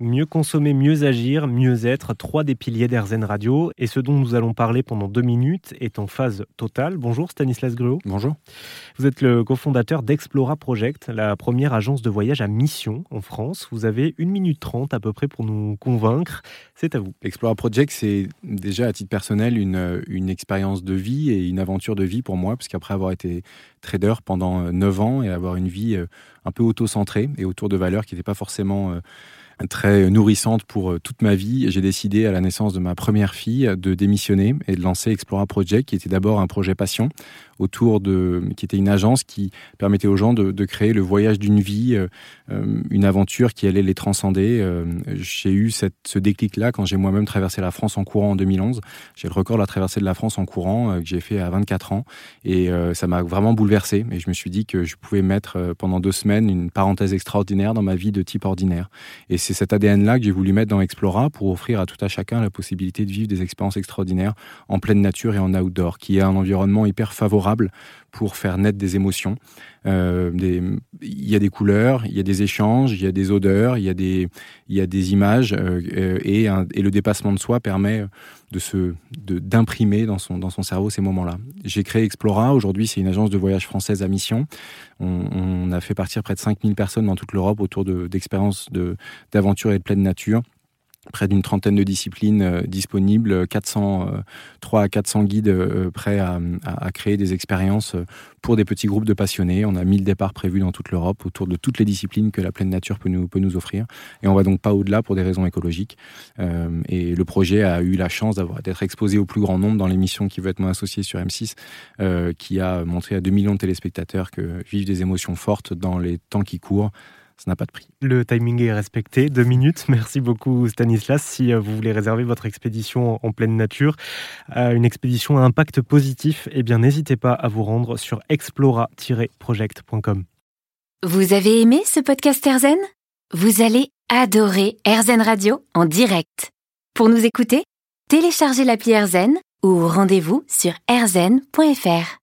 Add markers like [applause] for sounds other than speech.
Mieux consommer, mieux agir, mieux être, trois des piliers d'Airzen Radio. Et ce dont nous allons parler pendant deux minutes est en phase totale. Bonjour Stanislas Gruot. Bonjour. Vous êtes le cofondateur d'Explora Project, la première agence de voyage à mission en France. Vous avez une minute trente à peu près pour nous convaincre. C'est à vous. Explora Project, c'est déjà à titre personnel une, une expérience de vie et une aventure de vie pour moi, parce qu'après avoir été trader pendant neuf ans et avoir une vie euh, un peu auto-centrée et autour de valeurs qui n'étaient pas forcément euh, très nourrissante pour euh, toute ma vie. J'ai décidé à la naissance de ma première fille de démissionner et de lancer Explora Project, qui était d'abord un projet passion autour de, qui était une agence qui permettait aux gens de, créer le voyage d'une vie, euh, euh une aventure qui allait les transcender. Euh, j'ai eu cette, ce déclic-là quand j'ai moi-même traversé la France en courant en 2011. J'ai le record de la traversée de la France en courant euh, que j'ai fait à 24 ans et ça m'a vraiment bouleversé. Et je me suis dit que je pouvais mettre pendant deux semaines une parenthèse extraordinaire dans ma vie de type ordinaire. C'est cet ADN-là que j'ai voulu mettre dans Explora pour offrir à tout à chacun la possibilité de vivre des expériences extraordinaires en pleine nature et en outdoor, qui est un environnement hyper favorable pour faire naître des émotions. Euh, il y a des couleurs, il y a des échanges, il y a des odeurs, il y a des, images euh, et, un, et, le dépassement de soi permet de d'imprimer dans son, dans son cerveau ces moments-là. J'ai créé Explora. Aujourd'hui, c'est une agence de voyage française à mission. On, a fait partir près de 5000 personnes dans toute l'Europe autour d'expériences de, d'aventure et de pleine nature près d'une trentaine de disciplines euh, disponibles, 400, euh, 3 à 400 guides euh, prêts à, créer des expériences euh, pour des petits groupes de passionnés. On a 1000 départs prévus dans toute l'Europe autour de toutes les disciplines que la pleine nature peut nous, peut nous offrir. Et on va donc pas au-delà pour des raisons écologiques. Euh, et le projet a eu la chance d'être exposé au plus grand nombre dans l'émission qui veut être mon associé sur M6, qui a montré à 2 millions de téléspectateurs que vivre des émotions fortes dans les temps qui courent, ça n'a pas de prix. Le timing est respecté, deux minutes. [laughs] Merci beaucoup Stanislas. Si euh, vous voulez réserver votre expédition en pleine nature, euh, une expédition à impact positif, eh bien n'hésitez pas à vous rendre sur explora-project.com. Vous avez aimé ce podcast Erzen Vous allez adorer Erzen Radio en direct. Pour nous écouter, téléchargez l'appli Erzen ou rendez-vous sur erzen.fr.